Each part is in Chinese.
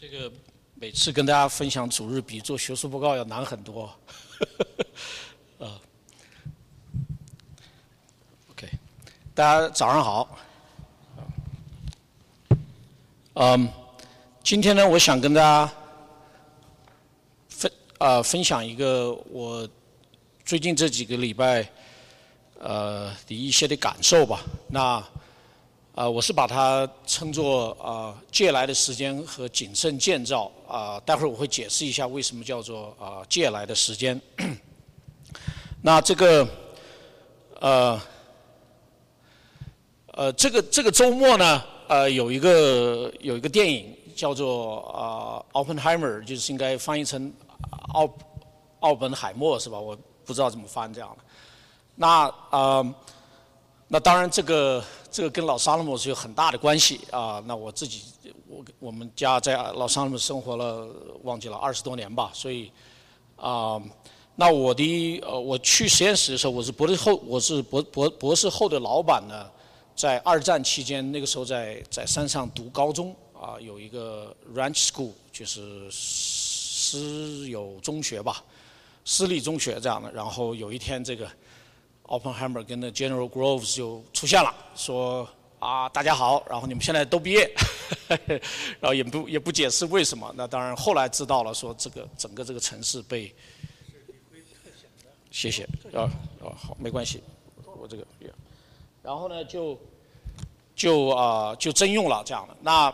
这个每次跟大家分享主日比做学术报告要难很多。啊，OK，大家早上好。嗯，今天呢，我想跟大家分啊分享一个我最近这几个礼拜呃的一些的感受吧。那啊，我是把它称作啊借来的时间和谨慎建造啊。待会儿我会解释一下为什么叫做啊借来的时间。那这个呃呃这个这个周末呢呃有一个有一个电影叫做啊奥本海默，就是应该翻译成奥奥本海默是吧？我不知道怎么翻这样的。那啊那当然这个。这个跟老沙勒姆是有很大的关系啊。那我自己，我我们家在老沙勒姆生活了，忘记了二十多年吧。所以啊，那我的呃，我去实验室的时候，我是博士后，我是博博博士后的老板呢，在二战期间，那个时候在在山上读高中啊，有一个 Ranch School，就是私有中学吧，私立中学这样的。然后有一天这个。Oppenheimer 跟那 General Groves 就出现了，说啊大家好，然后你们现在都毕业，然后也不也不解释为什么。那当然后来知道了，说这个整个这个城市被，谢谢啊啊好没关系，我这个，然后呢就就啊就征用了这样的。那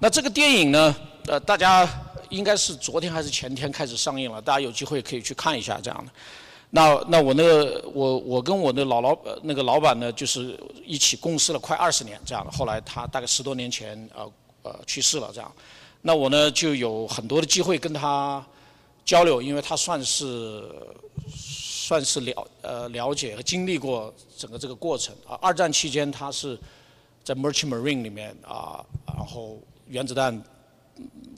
那这个电影呢，呃大家应该是昨天还是前天开始上映了，大家有机会可以去看一下这样的。那那我那个我我跟我的老老那个老板呢，就是一起共事了快二十年这样的。后来他大概十多年前呃呃去世了这样。那我呢就有很多的机会跟他交流，因为他算是算是了呃了解和经历过整个这个过程啊。二战期间他是在 Merchant Marine 里面啊，然后原子弹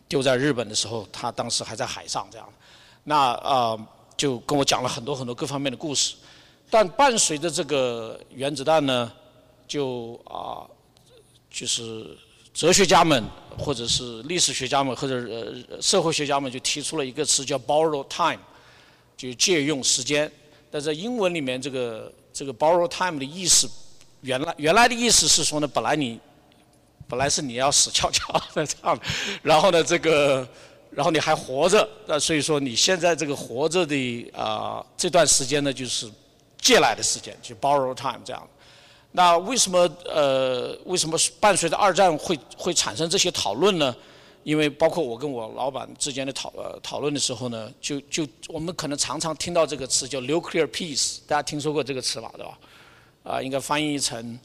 丢在日本的时候，他当时还在海上这样。那啊。就跟我讲了很多很多各方面的故事，但伴随着这个原子弹呢，就啊，就是哲学家们或者是历史学家们或者呃社会学家们就提出了一个词叫 borrow time，就借用时间。但在英文里面，这个这个 borrow time 的意思，原来原来的意思是说呢，本来你本来是你要死翘翘的这样，然后呢这个。然后你还活着，那所以说你现在这个活着的啊这段时间呢，就是借来的时间，就 borrow time 这样。那为什么呃为什么伴随着二战会会产生这些讨论呢？因为包括我跟我老板之间的讨呃讨论的时候呢，就就我们可能常常听到这个词叫 nuclear peace，大家听说过这个词吧，对吧？啊，应该翻译成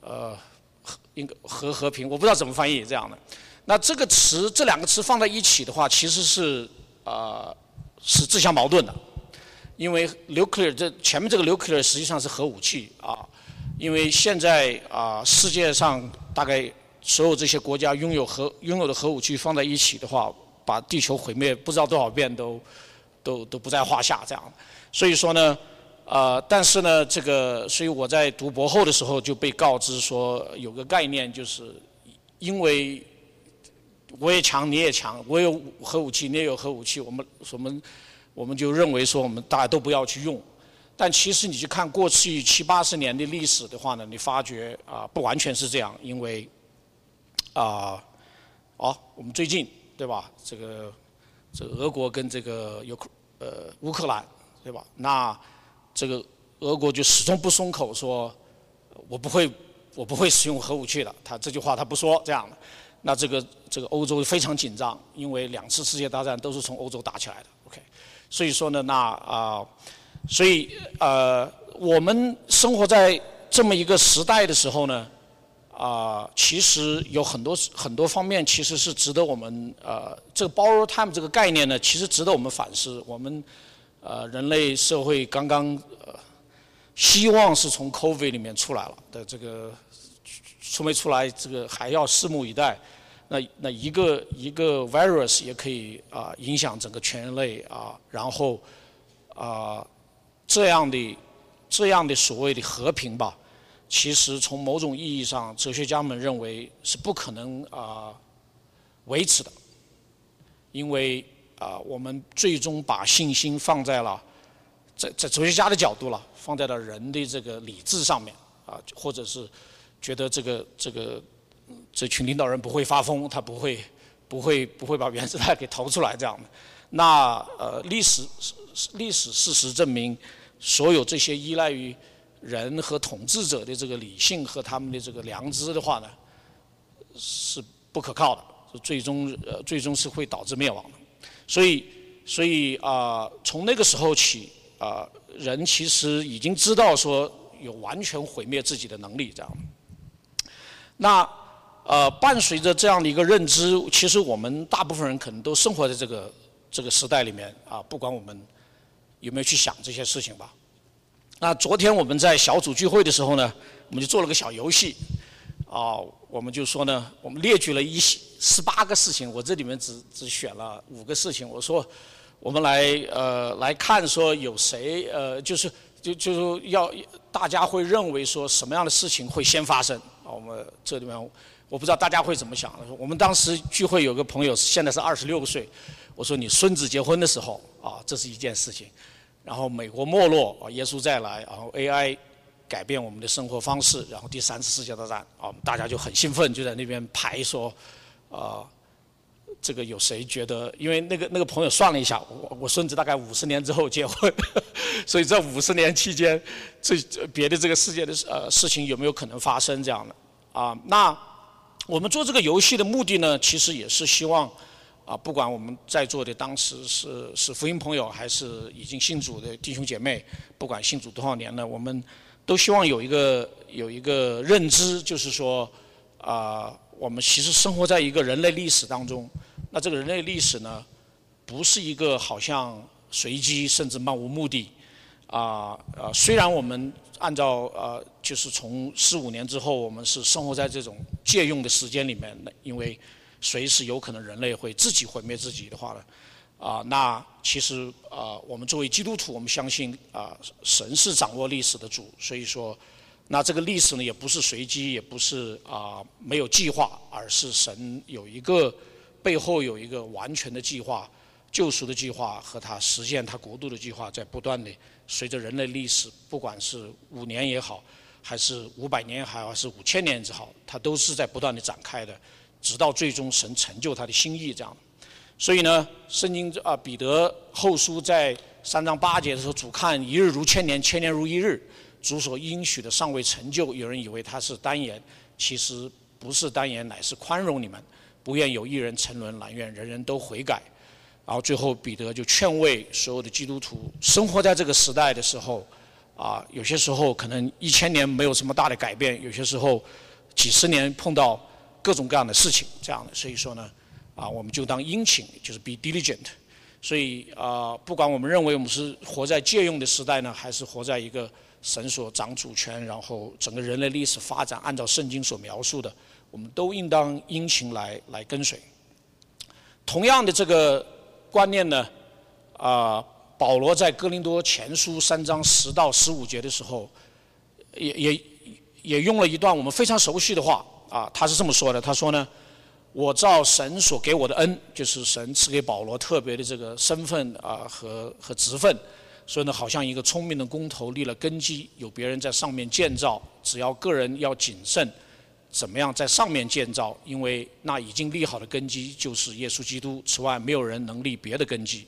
呃和应该核和平，我不知道怎么翻译这样的。那这个词，这两个词放在一起的话，其实是啊是自相矛盾的，因为 nuclear 这前面这个 nuclear 实际上是核武器啊，因为现在啊世界上大概所有这些国家拥有核拥有的核武器放在一起的话，把地球毁灭不知道多少遍都都都不在话下这样，所以说呢，呃但是呢这个所以我在读博后的时候就被告知说有个概念就是因为。我也强，你也强，我有核武器，你也有核武器，我们我们我们就认为说，我们大家都不要去用。但其实你去看过去七八十年的历史的话呢，你发觉啊，不完全是这样，因为啊，哦，我们最近对吧？这个这个俄国跟这个有呃乌克兰对吧？那这个俄国就始终不松口说，我不会我不会使用核武器的，他这句话他不说这样的。那这个这个欧洲非常紧张，因为两次世界大战都是从欧洲打起来的，OK，所以说呢，那啊，所以呃，我们生活在这么一个时代的时候呢，啊，其实有很多很多方面其实是值得我们呃，这个 borrow time 这个概念呢，其实值得我们反思。我们呃，人类社会刚刚呃，希望是从 COVID 里面出来了的这个出没出来，这个还要拭目以待。那那一个一个 virus 也可以啊影响整个全人类啊，然后啊这样的这样的所谓的和平吧，其实从某种意义上，哲学家们认为是不可能啊维持的。因为啊，我们最终把信心放在了在在哲学家的角度了，放在了人的这个理智上面啊，或者是觉得这个这个这群领导人不会发疯，他不会不会不会把原子弹给投出来这样的。那呃，历史历史事实证明，所有这些依赖于人和统治者的这个理性和他们的这个良知的话呢，是不可靠的，最终呃最终是会导致灭亡的。所以所以啊，从那个时候起啊，人其实已经知道说有完全毁灭自己的能力这样。那呃，伴随着这样的一个认知，其实我们大部分人可能都生活在这个这个时代里面啊，不管我们有没有去想这些事情吧。那昨天我们在小组聚会的时候呢，我们就做了个小游戏，啊，我们就说呢，我们列举了一十八个事情，我这里面只只选了五个事情。我说，我们来呃来看说有谁呃就是就就是要大家会认为说什么样的事情会先发生啊？我们这里面我不知道大家会怎么想。我们当时聚会有个朋友现在是二十六岁，我说你孙子结婚的时候啊，这是一件事情。然后美国没落啊，耶稣再来，然后 AI 改变我们的生活方式，然后第三次世界大战啊，大家就很兴奋，就在那边排说，啊，这个有谁觉得？因为那个那个朋友算了一下，我我孙子大概五十年之后结婚，所以这五十年期间，这别的这个世界的呃事情有没有可能发生这样的？啊，那我们做这个游戏的目的呢，其实也是希望。啊，不管我们在座的当时是是福音朋友，还是已经信主的弟兄姐妹，不管信主多少年了，我们都希望有一个有一个认知，就是说，啊，我们其实生活在一个人类历史当中。那这个人类历史呢，不是一个好像随机甚至漫无目的。啊啊，虽然我们按照呃，就是从四五年之后，我们是生活在这种借用的时间里面的，因为。随时有可能人类会自己毁灭自己的话呢，啊，那其实啊，我们作为基督徒，我们相信啊，神是掌握历史的主，所以说，那这个历史呢，也不是随机，也不是啊没有计划，而是神有一个背后有一个完全的计划，救赎的计划和他实现他国度的计划，在不断的随着人类历史，不管是五年也好，还是五百年也好，还是五千年也好，它都是在不断的展开的。直到最终神成就他的心意，这样。所以呢，圣经啊，彼得后书在三章八节的时候，主看一日如千年，千年如一日。主所应许的尚未成就，有人以为他是单言，其实不是单言，乃是宽容你们，不愿有一人沉沦，但愿人人都悔改。然后最后彼得就劝慰所有的基督徒，生活在这个时代的时候，啊，有些时候可能一千年没有什么大的改变，有些时候几十年碰到。各种各样的事情，这样的，所以说呢，啊，我们就当殷勤，就是 be diligent。所以啊，不管我们认为我们是活在借用的时代呢，还是活在一个神所掌主权，然后整个人类历史发展按照圣经所描述的，我们都应当殷勤来来跟随。同样的这个观念呢，啊，保罗在哥林多前书三章十到十五节的时候，也也也用了一段我们非常熟悉的话。啊，他是这么说的。他说呢，我照神所给我的恩，就是神赐给保罗特别的这个身份啊和和职分，所以呢，好像一个聪明的工头立了根基，有别人在上面建造，只要个人要谨慎，怎么样在上面建造？因为那已经立好的根基就是耶稣基督，此外没有人能立别的根基。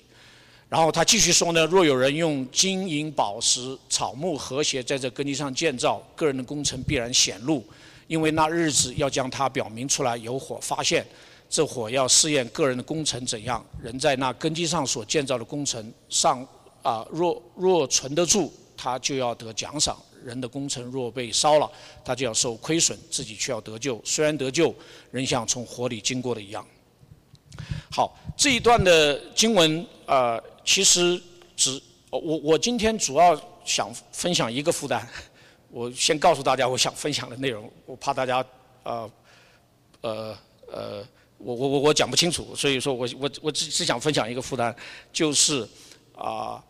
然后他继续说呢，若有人用金银宝石、草木和谐在这根基上建造，个人的工程必然显露。因为那日子要将它表明出来，有火发现，这火要试验个人的工程怎样。人在那根基上所建造的工程上，啊，若若存得住，他就要得奖赏；人的工程若被烧了，他就要受亏损，自己却要得救。虽然得救，人像从火里经过的一样。好，这一段的经文，呃，其实只我我今天主要想分享一个负担。我先告诉大家我想分享的内容，我怕大家呃呃呃，我我我我讲不清楚，所以说我我我只只想分享一个负担，就是啊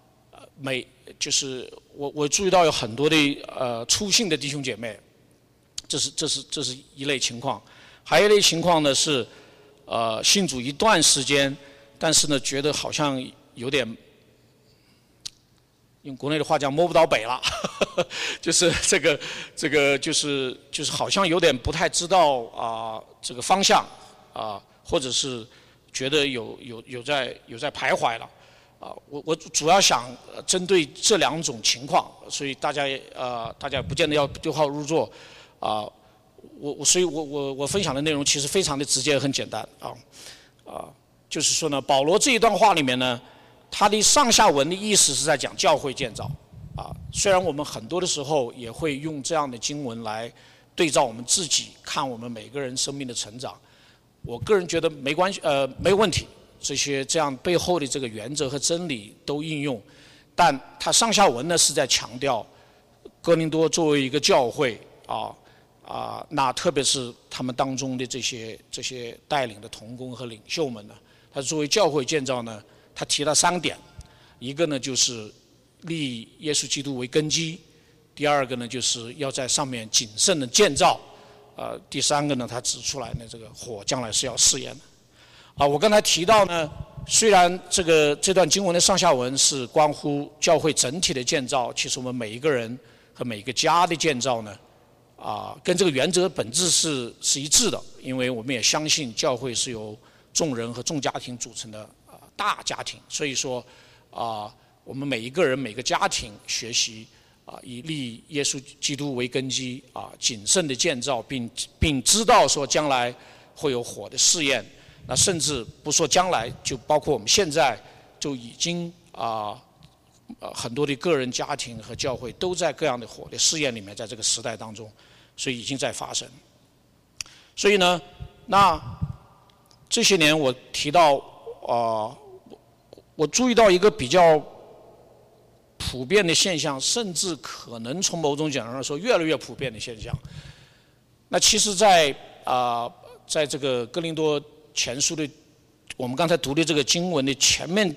每就是我我注意到有很多的呃粗信的弟兄姐妹，这是这是这是一类情况，还有一类情况呢是呃信主一段时间，但是呢，觉得好像有点。用国内的话讲摸不到北了，就是这个这个就是就是好像有点不太知道啊这个方向啊，或者是觉得有有有在有在徘徊了啊。我我主要想针对这两种情况，所以大家呃大家不见得要对号入座啊。我我所以我我我分享的内容其实非常的直接很简单啊啊，就是说呢，保罗这一段话里面呢。他的上下文的意思是在讲教会建造，啊，虽然我们很多的时候也会用这样的经文来对照我们自己看我们每个人生命的成长，我个人觉得没关系，呃，没有问题，这些这样背后的这个原则和真理都应用，但它上下文呢是在强调哥林多作为一个教会啊啊，那特别是他们当中的这些这些带领的同工和领袖们呢，他作为教会建造呢。他提了三点，一个呢就是立耶稣基督为根基，第二个呢就是要在上面谨慎的建造，呃，第三个呢他指出来呢这个火将来是要试验的。啊，我刚才提到呢，虽然这个这段经文的上下文是关乎教会整体的建造，其实我们每一个人和每一个家的建造呢，啊，跟这个原则本质是是一致的，因为我们也相信教会是由众人和众家庭组成的。大家庭，所以说，啊，我们每一个人、每个家庭学习啊，以立耶稣基督为根基啊，谨慎的建造，并并知道说将来会有火的试验。那甚至不说将来，就包括我们现在就已经啊，很多的个人、家庭和教会都在各样的火的试验里面，在这个时代当中，所以已经在发生。所以呢，那这些年我提到啊。我注意到一个比较普遍的现象，甚至可能从某种角度上说越来越普遍的现象。那其实，在啊，在这个哥林多前书的我们刚才读的这个经文的前面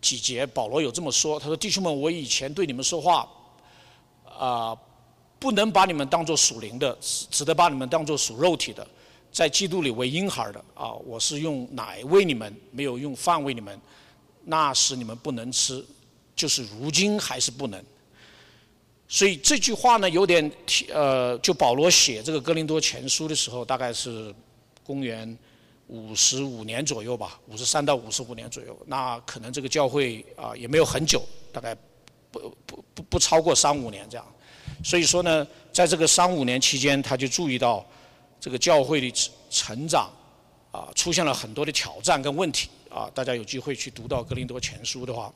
几节，保罗有这么说：“他说，弟兄们，我以前对你们说话啊，不能把你们当作属灵的，只得把你们当作属肉体的，在基督里为婴孩的啊，我是用奶喂你们，没有用饭喂你们。”那时你们不能吃，就是如今还是不能。所以这句话呢，有点呃，就保罗写这个哥林多前书的时候，大概是公元五十五年左右吧，五十三到五十五年左右。那可能这个教会啊也没有很久，大概不不不不超过三五年这样。所以说呢，在这个三五年期间，他就注意到这个教会的成长啊出现了很多的挑战跟问题。啊，大家有机会去读到《格林多前书》的话，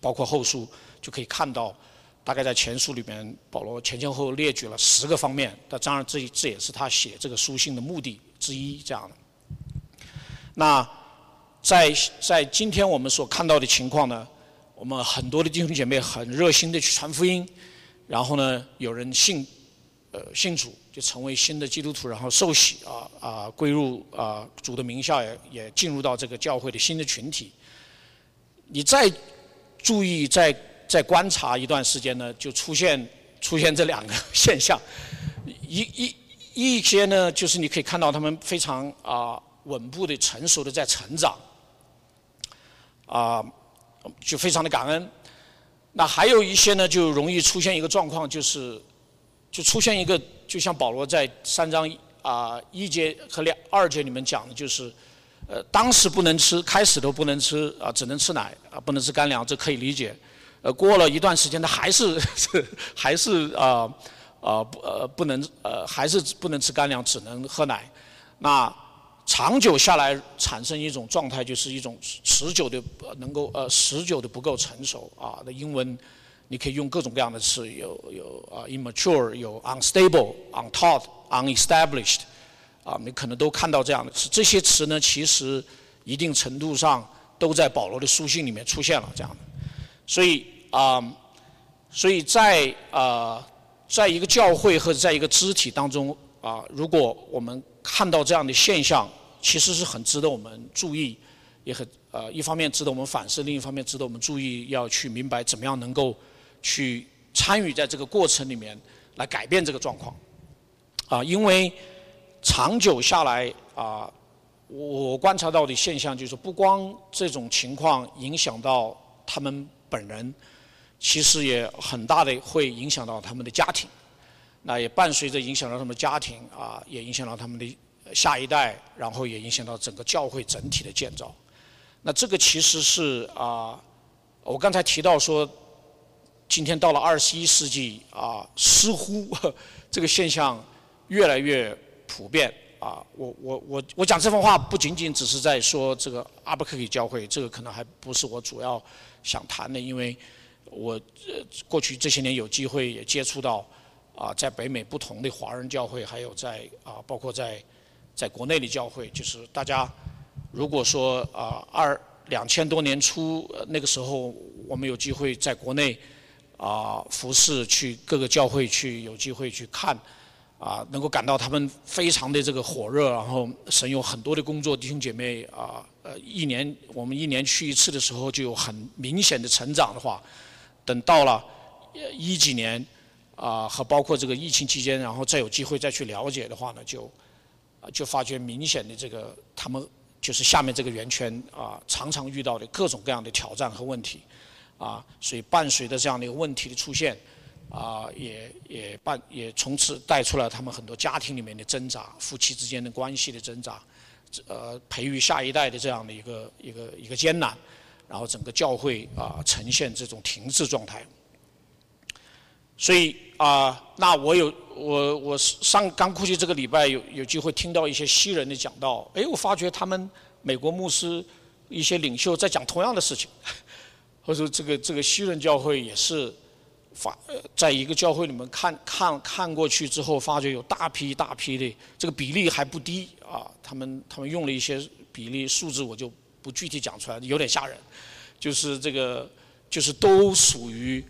包括后书，就可以看到，大概在前书里面，保罗前前后后列举了十个方面。那当然，这这也是他写这个书信的目的之一。这样的。那在在今天我们所看到的情况呢，我们很多的弟兄姐妹很热心的去传福音，然后呢，有人信，呃，信主。就成为新的基督徒，然后受洗啊啊归入啊主的名下，也也进入到这个教会的新的群体。你再注意，再再观察一段时间呢，就出现出现这两个 现象。一一一些呢，就是你可以看到他们非常啊稳步的、成熟的在成长，啊就非常的感恩。那还有一些呢，就容易出现一个状况，就是就出现一个。就像保罗在三章啊一节和两二节里面讲的，就是，呃，当时不能吃，开始都不能吃啊，只能吃奶啊，不能吃干粮，这可以理解。呃，过了一段时间，他还是 还是啊啊不呃不能呃还是不能吃干粮，只能喝奶。那长久下来产生一种状态，就是一种持久的能够呃持久的不够成熟啊。那英文。你可以用各种各样的词，有有啊，immature，有 unstable，untaught，unestablished，啊，你可能都看到这样的词。这些词呢，其实一定程度上都在保罗的书信里面出现了这样的。所以啊，所以在啊，在一个教会或者在一个肢体当中啊，如果我们看到这样的现象，其实是很值得我们注意，也很呃，一方面值得我们反思，另一方面值得我们注意，要去明白怎么样能够。去参与在这个过程里面来改变这个状况，啊，因为长久下来啊，我观察到的现象就是，不光这种情况影响到他们本人，其实也很大的会影响到他们的家庭。那也伴随着影响到他们家庭啊，也影响到他们的下一代，然后也影响到整个教会整体的建造。那这个其实是啊，我刚才提到说，今天到了二十一世纪啊，似乎 这个现象越来越普遍啊。我我我我讲这番话不仅仅只是在说这个阿伯克里教会，这个可能还不是我主要想谈的，因为我呃过去这些年有机会也接触到。啊，在北美不同的华人教会，还有在啊，包括在在国内的教会，就是大家如果说啊，二两千多年初那个时候，我们有机会在国内啊服侍，去各个教会去有机会去看，啊，能够感到他们非常的这个火热，然后神有很多的工作，弟兄姐妹啊，呃，一年我们一年去一次的时候就有很明显的成长的话，等到了一几年。啊，和包括这个疫情期间，然后再有机会再去了解的话呢，就啊就发觉明显的这个他们就是下面这个圆圈啊，常常遇到的各种各样的挑战和问题啊，所以伴随着这样的一个问题的出现啊，也也伴也从此带出了他们很多家庭里面的挣扎，夫妻之间的关系的挣扎，呃，培育下一代的这样的一个一个一个艰难，然后整个教会啊呈现这种停滞状态。所以啊，那我有我我上刚过去这个礼拜有有机会听到一些西人的讲道，哎，我发觉他们美国牧师一些领袖在讲同样的事情，或者这个这个西人教会也是发在一个教会里面看看看过去之后，发觉有大批大批的这个比例还不低啊，他们他们用了一些比例数字，我就不具体讲出来，有点吓人，就是这个就是都属于。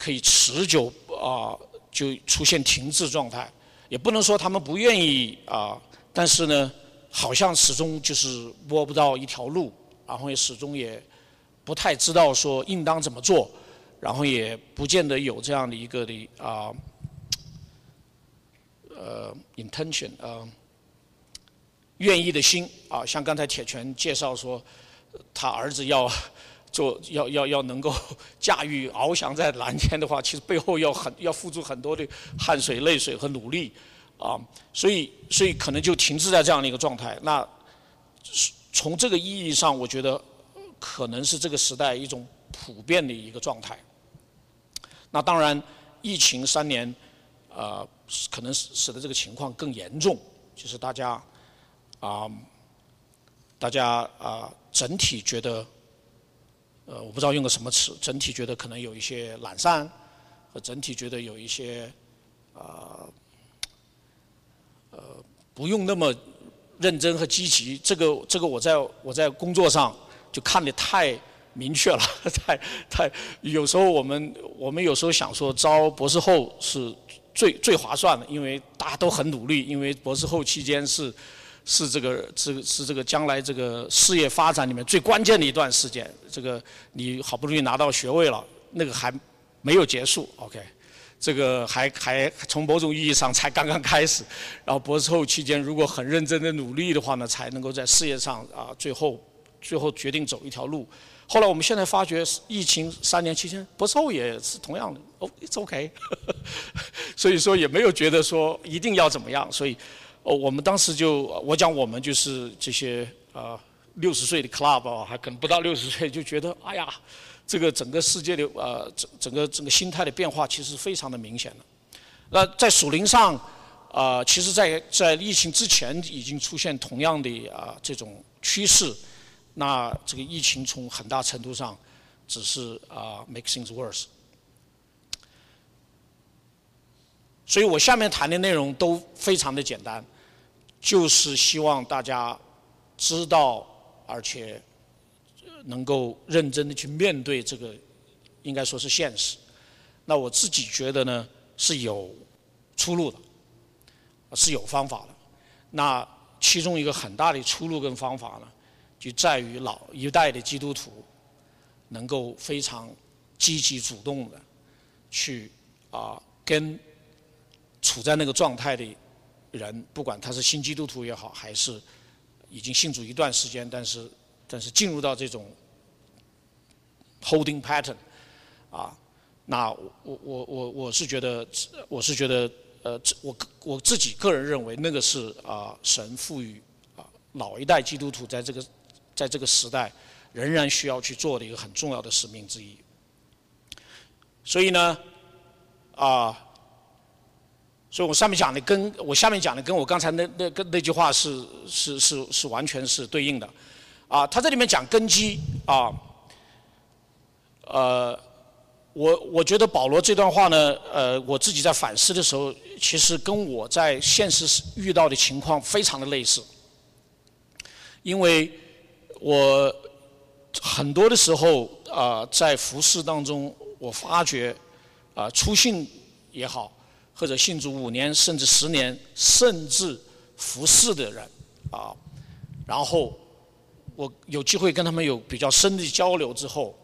可以持久啊，就出现停滞状态，也不能说他们不愿意啊，但是呢，好像始终就是摸不到一条路，然后也始终也不太知道说应当怎么做，然后也不见得有这样的一个的啊，呃，intention 啊，愿意的心啊，像刚才铁拳介绍说，他儿子要。做要要要能够驾驭翱翔在蓝天的话，其实背后要很要付出很多的汗水、泪水和努力，啊，所以所以可能就停滞在这样的一个状态。那从这个意义上，我觉得可能是这个时代一种普遍的一个状态。那当然，疫情三年，呃，可能使使得这个情况更严重，就是大家啊，大家啊，整体觉得。呃，我不知道用个什么词，整体觉得可能有一些懒散，和整体觉得有一些，啊，呃，不用那么认真和积极。这个这个，我在我在工作上就看得太明确了，太太。有时候我们我们有时候想说招博士后是最最划算的，因为大家都很努力，因为博士后期间是。是这个，这个是这个将来这个事业发展里面最关键的一段时间。这个你好不容易拿到学位了，那个还没有结束，OK？这个还还从某种意义上才刚刚开始。然后博士后期间如果很认真的努力的话呢，才能够在事业上啊最后最后决定走一条路。后来我们现在发觉，疫情三年期间，博士后也是同样的，哦，It's OK。所以说也没有觉得说一定要怎么样，所以。哦，我们当时就我讲我们就是这些啊六十岁的 club 啊，还可能不到六十岁就觉得哎呀，这个整个世界的呃整整个整个心态的变化其实非常的明显的。那在属灵上啊，其实在在疫情之前已经出现同样的啊这种趋势。那这个疫情从很大程度上只是啊 make things worse。所以我下面谈的内容都非常的简单，就是希望大家知道，而且能够认真的去面对这个，应该说是现实。那我自己觉得呢，是有出路的，是有方法的。那其中一个很大的出路跟方法呢，就在于老一代的基督徒能够非常积极主动的去啊跟。处在那个状态的人，不管他是新基督徒也好，还是已经信主一段时间，但是但是进入到这种 holding pattern 啊，那我我我我是觉得我是觉得呃，我我自己个人认为那个是啊神赋予啊老一代基督徒在这个在这个时代仍然需要去做的一个很重要的使命之一。所以呢啊。所以我上面讲的跟我下面讲的跟我刚才那那个那句话是是是是完全是对应的，啊，他这里面讲根基啊，呃，我我觉得保罗这段话呢，呃，我自己在反思的时候，其实跟我在现实遇到的情况非常的类似，因为我很多的时候啊，在服饰当中，我发觉啊，出信也好。或者信主五年甚至十年甚至服侍的人啊，然后我有机会跟他们有比较深的交流之后，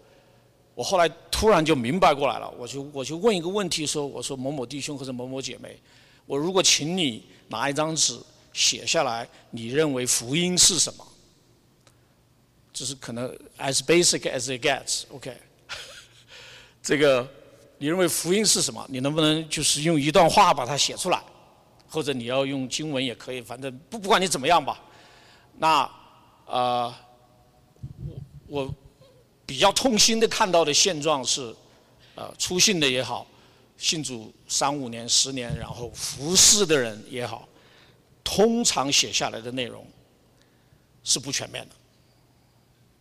我后来突然就明白过来了，我就我就问一个问题说，我说某某弟兄或者某某姐妹，我如果请你拿一张纸写下来，你认为福音是什么？就是可能 as basic as it gets，OK，这个。你认为福音是什么？你能不能就是用一段话把它写出来，或者你要用经文也可以，反正不不管你怎么样吧。那啊，我我比较痛心的看到的现状是，呃，出信的也好，信主三五年、十年，然后服侍的人也好，通常写下来的内容是不全面的。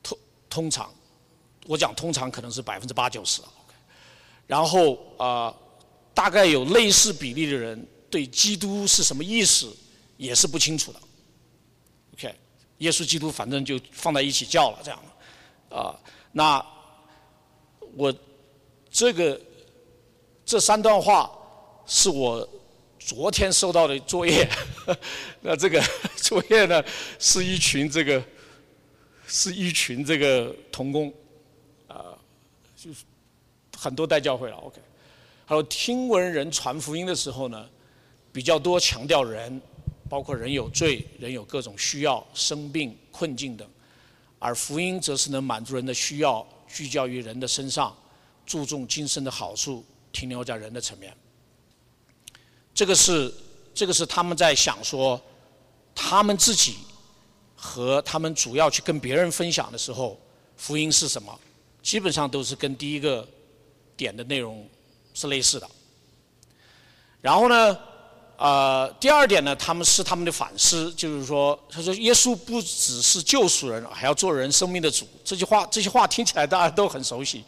通通常，我讲通常可能是百分之八九十。然后啊，大概有类似比例的人对基督是什么意思也是不清楚的。OK，耶稣基督反正就放在一起叫了这样啊。那我这个这三段话是我昨天收到的作业。那这个作业呢，是一群这个是一群这个童工啊，就是。很多代教会了，OK。还有听闻人传福音的时候呢，比较多强调人，包括人有罪，人有各种需要、生病、困境等，而福音则是能满足人的需要，聚焦于人的身上，注重今生的好处，停留在人的层面。这个是这个是他们在想说，他们自己和他们主要去跟别人分享的时候，福音是什么？基本上都是跟第一个。点的内容是类似的，然后呢，呃，第二点呢，他们是他们的反思，就是说，他说耶稣不只是救赎人，还要做人生命的主。这句话，这些话听起来大家都很熟悉，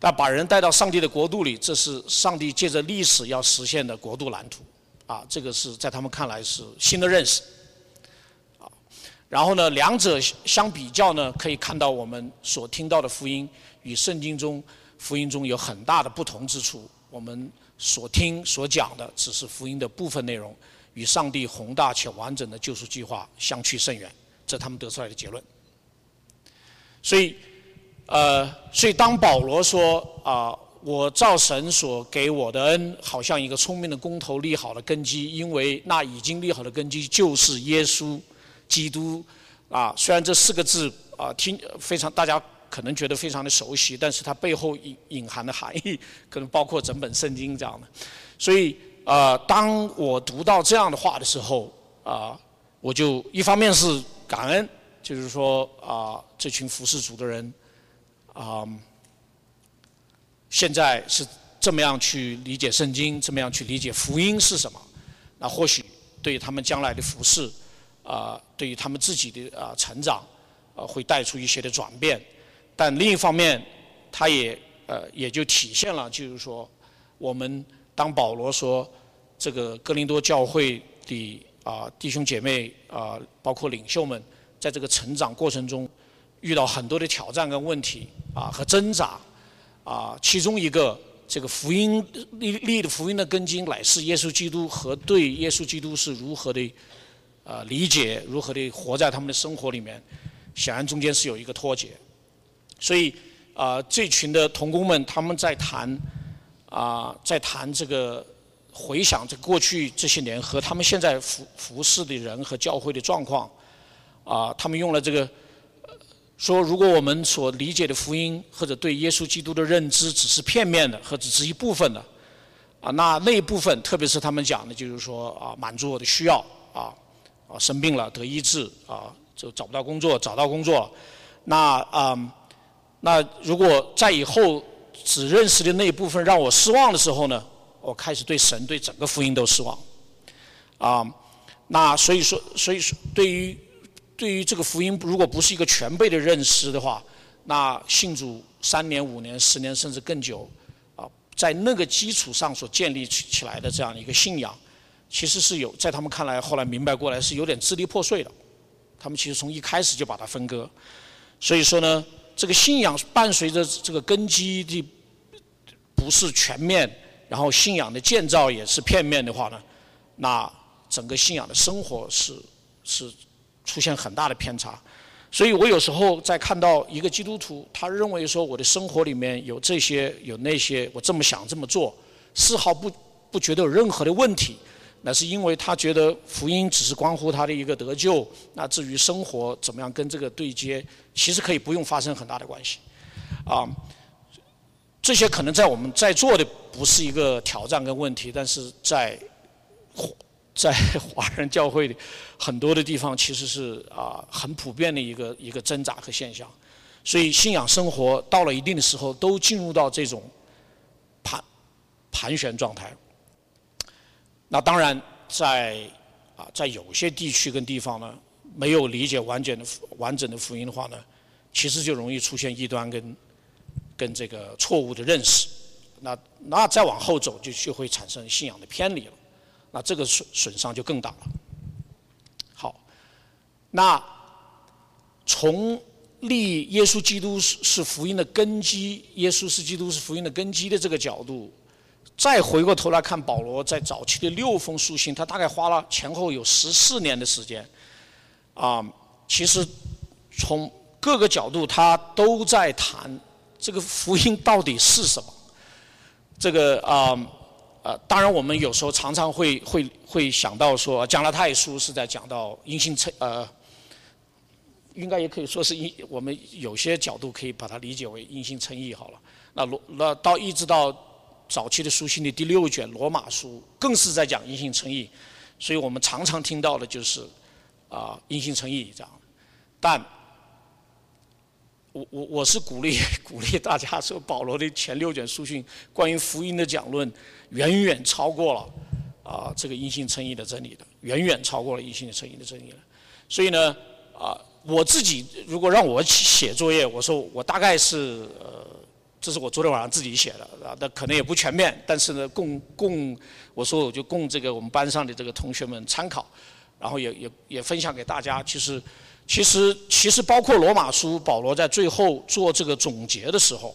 但把人带到上帝的国度里，这是上帝借着历史要实现的国度蓝图，啊，这个是在他们看来是新的认识，啊，然后呢，两者相比较呢，可以看到我们所听到的福音与圣经中。福音中有很大的不同之处，我们所听所讲的只是福音的部分内容，与上帝宏大且完整的救赎计划相去甚远，这他们得出来的结论。所以，呃，所以当保罗说啊，我照神所给我的恩，好像一个聪明的工头立好了根基，因为那已经立好的根基就是耶稣基督啊。虽然这四个字啊，听非常大家。可能觉得非常的熟悉，但是它背后隐 隐含的含义，可能包括整本圣经这样的。所以，呃，当我读到这样的话的时候，啊，我就一方面是感恩，就是说啊，这群服侍主的人，啊，现在是这么样去理解圣经，这么样去理解福音是什么？那或许对他们将来的服侍，啊，对于他们自己的啊成长，啊，会带出一些的转变。但另一方面，他也呃也就体现了，就是说，我们当保罗说这个哥林多教会的啊弟兄姐妹啊，包括领袖们，在这个成长过程中遇到很多的挑战跟问题啊和挣扎啊，其中一个这个福音立立的福音的根基乃是耶稣基督和对耶稣基督是如何的啊理解，如何的活在他们的生活里面，显然中间是有一个脱节。所以啊，这群的童工们他们在谈啊，在谈这个回想这过去这些年和他们现在服服侍的人和教会的状况。啊，他们用了这个说，如果我们所理解的福音或者对耶稣基督的认知只是片面的或只是一部分的，啊，那那一部分，特别是他们讲的，就是说啊，满足我的需要啊，啊，生病了得医治啊，就找不到工作找到工作，那啊，那如果在以后只认识的那一部分让我失望的时候呢，我开始对神对整个福音都失望，啊。那所以说，所以说，对于对于这个福音，如果不是一个全备的认识的话，那信主三年、五年、十年甚至更久，啊，在那个基础上所建立起起来的这样一个信仰，其实是有在他们看来，后来明白过来是有点支离破碎的。他们其实从一开始就把它分割。所以说呢，这个信仰伴随着这个根基的不是全面，然后信仰的建造也是片面的话呢，那。整个信仰的生活是是出现很大的偏差，所以我有时候在看到一个基督徒，他认为说我的生活里面有这些有那些，我这么想这么做，丝毫不不觉得有任何的问题，那是因为他觉得福音只是关乎他的一个得救，那至于生活怎么样跟这个对接，其实可以不用发生很大的关系，啊，这些可能在我们在座的不是一个挑战跟问题，但是在。在华人教会里，很多的地方其实是啊很普遍的一个一个挣扎和现象，所以信仰生活到了一定的时候，都进入到这种盘盘旋状态。那当然，在啊在有些地区跟地方呢，没有理解完整的完整的福音的话呢，其实就容易出现异端跟跟这个错误的认识。那那再往后走，就就会产生信仰的偏离了。那这个损损伤就更大了。好，那从立耶稣基督是是福音的根基，耶稣是基督是福音的根基的这个角度，再回过头来看保罗在早期的六封书信，他大概花了前后有十四年的时间，啊，其实从各个角度他都在谈这个福音到底是什么，这个啊。呃，当然，我们有时候常常会会会想到说，《讲了太书》是在讲到因信称，呃，应该也可以说是因，我们有些角度可以把它理解为因信称义好了。那罗那到一直到早期的书信的第六卷《罗马书》，更是在讲因信称义，所以我们常常听到的就是啊因信称义这样，但。我我我是鼓励 鼓励大家说，保罗的前六卷书信关于福音的讲论，远远超过了啊这个因信称义的真理的，远远超过了因信称义的真理了。所以呢，啊我自己如果让我写作业，我说我大概是呃，这是我昨天晚上自己写的啊，那可能也不全面，但是呢，供供我说我就供这个我们班上的这个同学们参考，然后也也也分享给大家，其实。其实，其实包括罗马书，保罗在最后做这个总结的时候，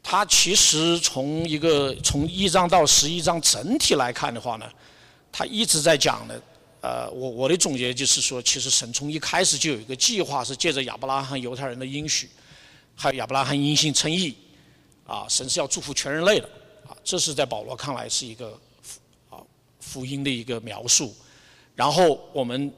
他其实从一个从一章到十一章整体来看的话呢，他一直在讲的，呃，我我的总结就是说，其实神从一开始就有一个计划，是借着亚伯拉罕犹太人的应许，还有亚伯拉罕因信称义，啊，神是要祝福全人类的，啊，这是在保罗看来是一个福啊福音的一个描述，然后我们。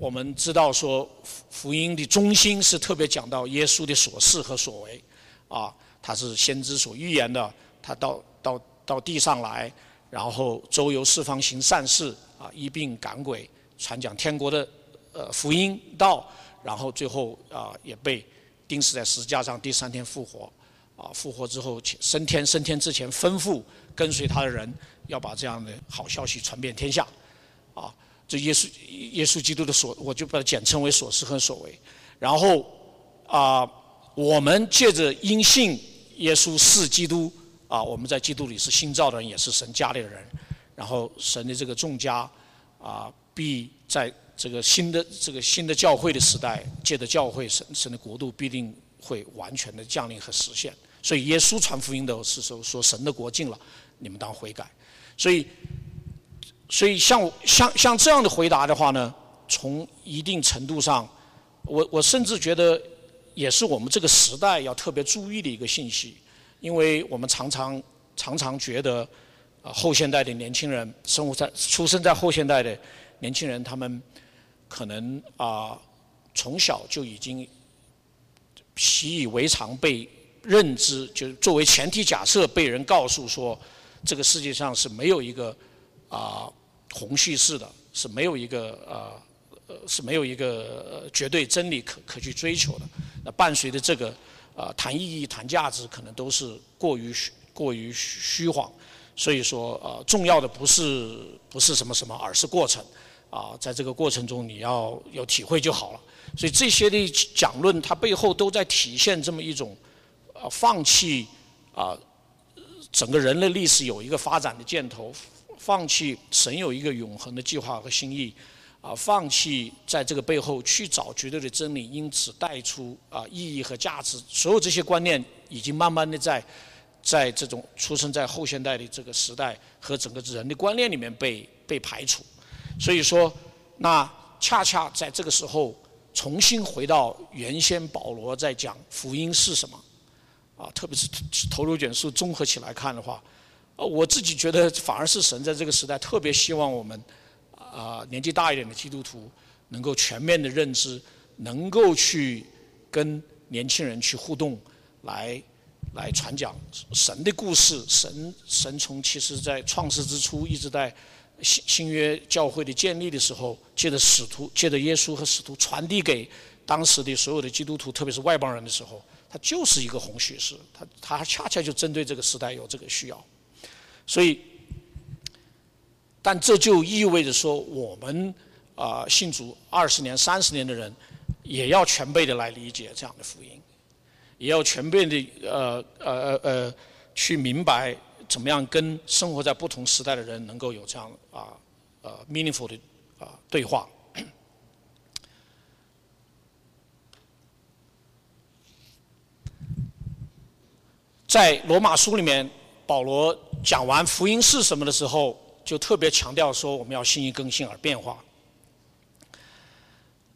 我们知道说福音的中心是特别讲到耶稣的所事和所为，啊，他是先知所预言的，他到到到地上来，然后周游四方行善事，啊，医病赶鬼，传讲天国的呃福音道，然后最后啊也被钉死在十字架上，第三天复活，啊，复活之后升天，升天之前吩咐跟随他的人要把这样的好消息传遍天下，啊。这耶稣耶稣基督的所，我就把它简称为所思和所为。然后啊，我们借着因信耶稣是基督啊，我们在基督里是新造的人，也是神家里的人。然后神的这个众家啊，必在这个新的这个新的教会的时代，借着教会神神的国度必定会完全的降临和实现。所以耶稣传福音的是说说神的国近了，你们当悔改。所以。所以，像像像这样的回答的话呢，从一定程度上，我我甚至觉得，也是我们这个时代要特别注意的一个信息，因为我们常常常常觉得，啊，后现代的年轻人，生活在出生在后现代的年轻人，他们可能啊从小就已经习以为常被认知，就是作为前提假设被人告诉说，这个世界上是没有一个啊宏叙事的，是没有一个呃呃是没有一个绝对真理可可去追求的。那伴随着这个啊谈意义、谈价值，可能都是过于过于虚谎。所以说，呃，重要的不是不是什么什么，而是过程，啊，在这个过程中你要有体会就好了。所以这些的讲论，它背后都在体现这么一种，呃，放弃啊，整个人类历史有一个发展的箭头，放弃神有一个永恒的计划和心意，啊，放弃在这个背后去找绝对的真理，因此带出啊意义和价值，所有这些观念已经慢慢的在。在这种出生在后现代的这个时代和整个人的观念里面被被排除，所以说，那恰恰在这个时候重新回到原先保罗在讲福音是什么，啊，特别是头头颅卷书综合起来看的话，呃，我自己觉得反而是神在这个时代特别希望我们啊年纪大一点的基督徒能够全面的认知，能够去跟年轻人去互动来。来传讲神的故事，神神从其实在创世之初，一直在新新约教会的建立的时候，借着使徒，借着耶稣和使徒传递给当时的所有的基督徒，特别是外邦人的时候，它就是一个红叙事，它它恰恰就针对这个时代有这个需要，所以，但这就意味着说，我们啊信主二十年、三十年的人，也要全备的来理解这样的福音。也要全备的呃呃呃呃去明白怎么样跟生活在不同时代的人能够有这样啊呃 meaningful 的啊对话。在罗马书里面，保罗讲完福音是什么的时候，就特别强调说我们要心意更新而变化。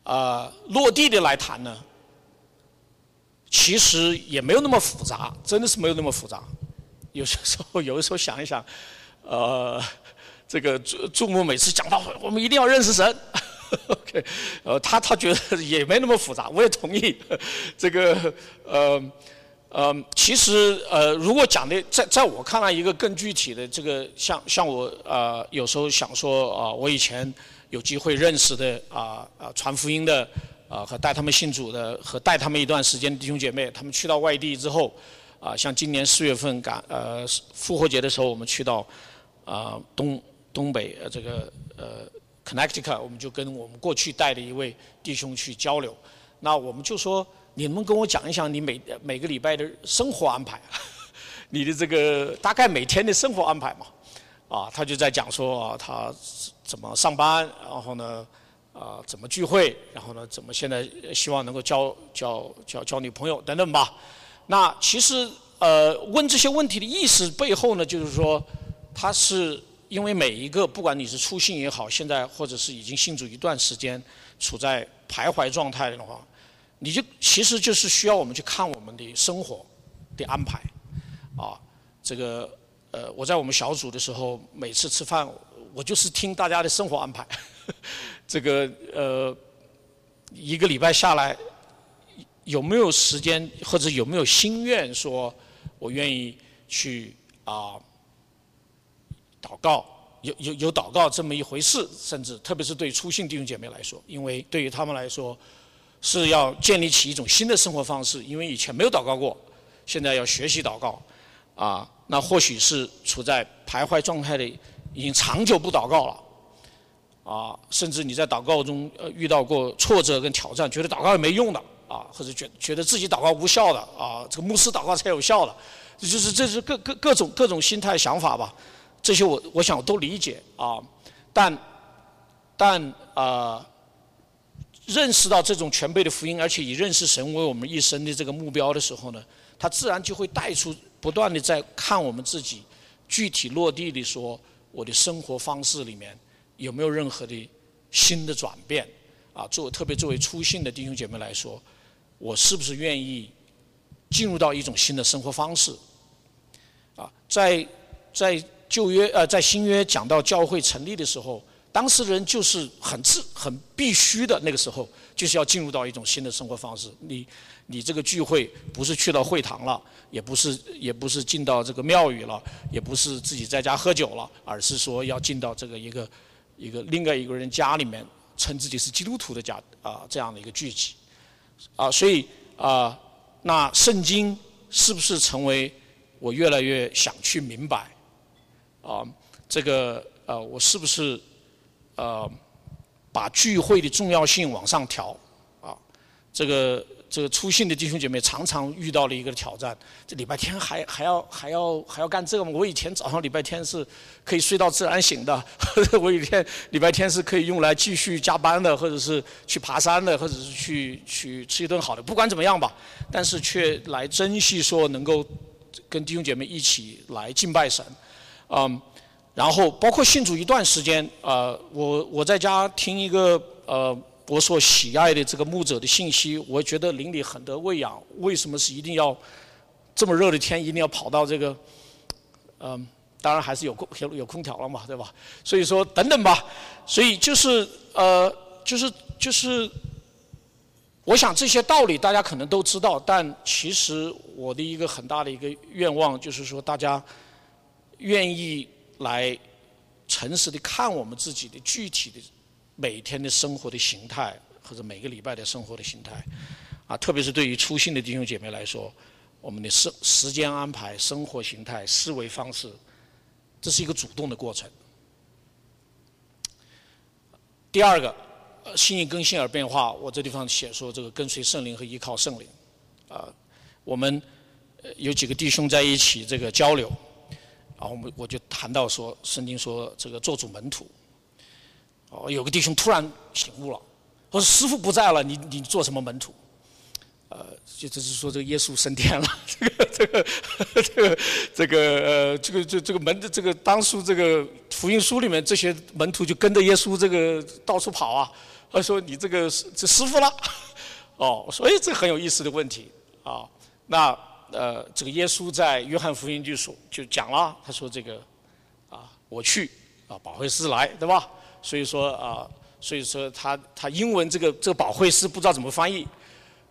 啊，落地的来谈呢？其实也没有那么复杂，真的是没有那么复杂。有些时候，有的时候想一想，呃，这个注注目每次讲到我们一定要认识神，OK，呃，他他觉得也没那么复杂，我也同意。这个呃呃，其实呃，如果讲的在在我看来，一个更具体的这个，像像我呃有时候想说啊，我以前有机会认识的啊啊传福音的。啊，和带他们信主的，和带他们一段时间弟兄姐妹，他们去到外地之后，啊，像今年四月份赶呃复活节的时候，我们去到啊东东北呃这个呃 Connecticut，我们就跟我们过去带的一位弟兄去交流。那我们就说，你能跟我讲一讲你每每个礼拜的生活安排，你的这个大概每天的生活安排嘛？啊，他就在讲说啊，他怎么上班，然后呢？啊，怎么聚会？然后呢，怎么现在希望能够交交交交女朋友等等吧？那其实呃，问这些问题的意思背后呢，就是说，他是因为每一个，不管你是初信也好，现在或者是已经信主一段时间，处在徘徊状态的话，你就其实就是需要我们去看我们的生活的安排啊。这个呃，我在我们小组的时候，每次吃饭，我就是听大家的生活安排。这个呃，一个礼拜下来，有没有时间或者有没有心愿说，我愿意去啊祷告？有有有祷告这么一回事，甚至特别是对初信弟兄姐妹来说，因为对于他们来说，是要建立起一种新的生活方式，因为以前没有祷告过，现在要学习祷告，啊，那或许是处在徘徊状态的，已经长久不祷告了。啊，甚至你在祷告中呃遇到过挫折跟挑战，觉得祷告也没用的啊，或者觉觉得自己祷告无效的啊，这个牧师祷告才有效的，这就是这是各各各种各种心态想法吧，这些我我想我都理解啊，但但啊，认识到这种全备的福音，而且以认识神为我们一生的这个目标的时候呢，他自然就会带出不断的在看我们自己具体落地的说我的生活方式里面。有没有任何的新的转变？啊，作特别作为初信的弟兄姐妹来说，我是不是愿意进入到一种新的生活方式？啊，在在旧约呃在新约讲到教会成立的时候，当时人就是很自很必须的，那个时候就是要进入到一种新的生活方式。你你这个聚会不是去到会堂了，也不是也不是进到这个庙宇了，也不是自己在家喝酒了，而是说要进到这个一个一个另外一个人家里面，称自己是基督徒的家啊这样的一个聚集啊，所以啊，那圣经是不是成为我越来越想去明白啊？这个啊，我是不是？啊，把聚会的重要性往上调，啊，这个这个出信的弟兄姐妹常常遇到了一个挑战，这礼拜天还还要还要还要干这个吗？我以前早上礼拜天是可以睡到自然醒的，我以前礼拜天是可以用来继续加班的，或者是去爬山的，或者是去去吃一顿好的，不管怎么样吧，但是却来珍惜说能够跟弟兄姐妹一起来敬拜神，嗯。然后包括信主一段时间，呃，我我在家听一个呃我所喜爱的这个牧者的信息，我觉得邻里很得喂养。为什么是一定要这么热的天，一定要跑到这个？嗯，当然还是有空有有空调了嘛，对吧？所以说等等吧。所以就是呃，就是就是，我想这些道理大家可能都知道，但其实我的一个很大的一个愿望就是说，大家愿意。来诚实的看我们自己的具体的每天的生活的形态，或者每个礼拜的生活的形态，啊，特别是对于初信的弟兄姐妹来说，我们的生时间安排、生活形态、思维方式，这是一个主动的过程。第二个，呃心意更新而变化，我这地方写说这个跟随圣灵和依靠圣灵，啊，我们有几个弟兄在一起这个交流。然后我们我就谈到说，圣经说这个做主门徒，哦，有个弟兄突然醒悟了，说师傅不在了，你你做什么门徒？呃，就就是说这个耶稣升天了，这个这个这个这个呃这个这这个门的这个当初这个福音书里面这些门徒就跟着耶稣这个到处跑啊，他说你这个这师傅了，哦，所以这很有意思的问题啊，那。呃，这个耶稣在约翰福音就说就讲了，他说这个啊，我去啊，保惠师来，对吧？所以说啊，所以说他他英文这个这个保惠师不知道怎么翻译，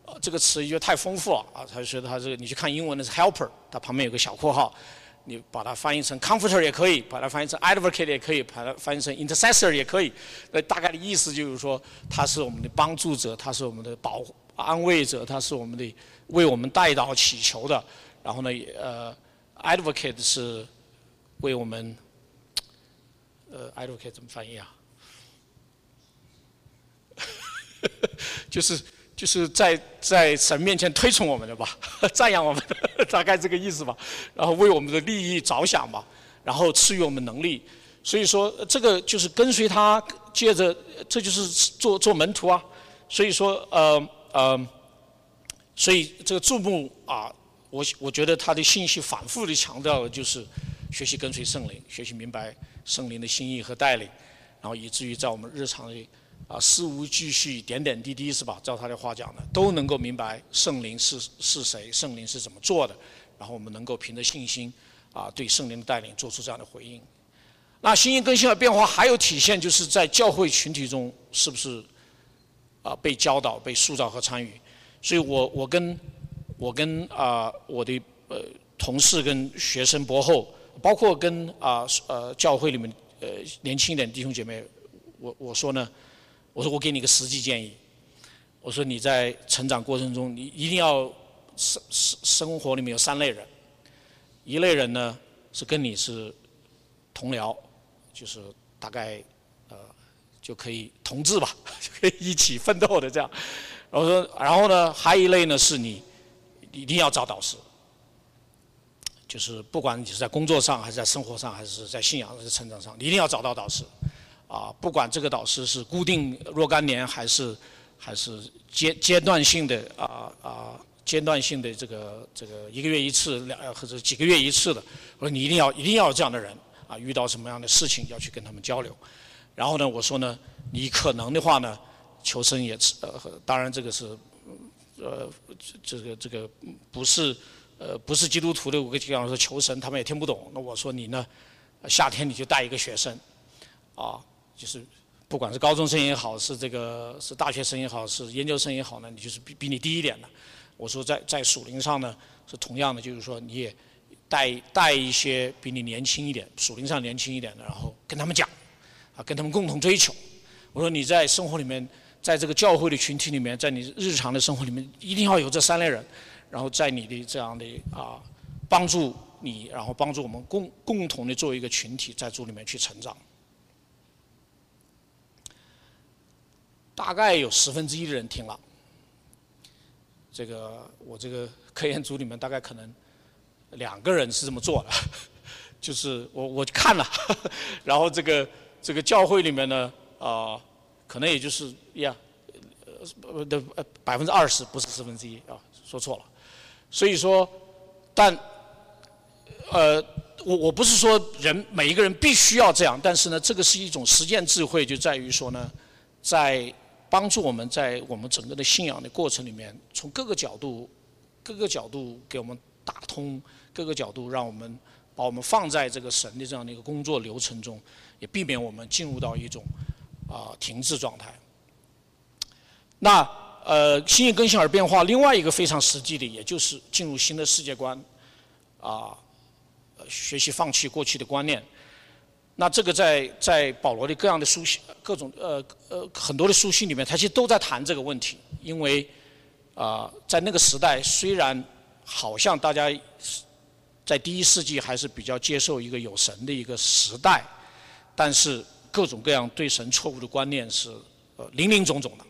呃，这个词因为太丰富了啊，他说他这个你去看英文的是 helper，它旁边有个小括号，你把它翻译成 comforter 也可以，把它翻译成 advocate 也可以，把它翻译成 intercessor 也可以，那大概的意思就是说他是我们的帮助者，他是我们的保安慰者，他是我们的。为我们带祷祈求的，然后呢，呃，advocate 是为我们，呃，advocate 怎么翻译啊？就是就是在在神面前推崇我们的吧，赞扬我们的，大概这个意思吧。然后为我们的利益着想吧，然后赐予我们能力。所以说，这个就是跟随他，接着这就是做做门徒啊。所以说，呃呃。所以这个注目啊，我我觉得他的信息反复的强调的就是学习跟随圣灵，学习明白圣灵的心意和带领，然后以至于在我们日常的啊事无巨细、点点滴滴是吧？照他的话讲的，都能够明白圣灵是是谁，圣灵是怎么做的，然后我们能够凭着信心啊对圣灵的带领做出这样的回应。那心意更新和变化还有体现，就是在教会群体中是不是啊被教导、被塑造和参与？所以我我跟我跟啊我的呃同事跟学生博后，包括跟啊呃教会里面呃年轻一点弟兄姐妹，我我说呢，我说我给你个实际建议，我说你在成长过程中，你一定要生生生活里面有三类人，一类人呢是跟你是同僚，就是大概呃就可以同志吧，就可以一起奋斗的这样。我说，然后呢，还有一类呢，是你一定要找导师，就是不管你是在工作上，还是在生活上，还是在信仰、还是成长上，你一定要找到导师。啊，不管这个导师是固定若干年，还是还是阶阶段性的啊啊阶段性的这个这个一个月一次两或者几个月一次的，我说你一定要一定要这样的人啊，遇到什么样的事情要去跟他们交流。然后呢，我说呢，你可能的话呢。求生也是呃，当然这个是呃，这个这个不是呃不是基督徒的，我跟讲说求神，他们也听不懂。那我说你呢，夏天你就带一个学生，啊，就是不管是高中生也好，是这个是大学生也好，是研究生也好呢，你就是比比你低一点的。我说在在属灵上呢是同样的，就是说你也带带一些比你年轻一点、属灵上年轻一点的，然后跟他们讲，啊，跟他们共同追求。我说你在生活里面，在这个教会的群体里面，在你日常的生活里面，一定要有这三类人，然后在你的这样的啊帮助你，然后帮助我们共共同的作为一个群体，在主里面去成长。大概有十分之一的人听了，这个我这个 科研组里面大概可能两个人是这么做的，就是我我看了，然后这个这个教会里面呢。啊，可能也就是呀，呃的百分之二十不是十分之一啊，说错了。所以说，但呃我我不是说人每一个人必须要这样，但是呢，这个是一种实践智慧，就在于说呢，在帮助我们在我们整个的信仰的过程里面，从各个角度各个角度给我们打通，各个角度让我们把我们放在这个神的这样的一个工作流程中，也避免我们进入到一种。啊，停滞状态。那呃，心意更新而变化，另外一个非常实际的，也就是进入新的世界观，啊，学习放弃过去的观念。那这个在在保罗的各样的书信、各种呃呃很多的书信里面，他其实都在谈这个问题。因为啊，在那个时代，虽然好像大家在第一世纪还是比较接受一个有神的一个时代，但是。各种各样对神错误的观念是呃林林总总的。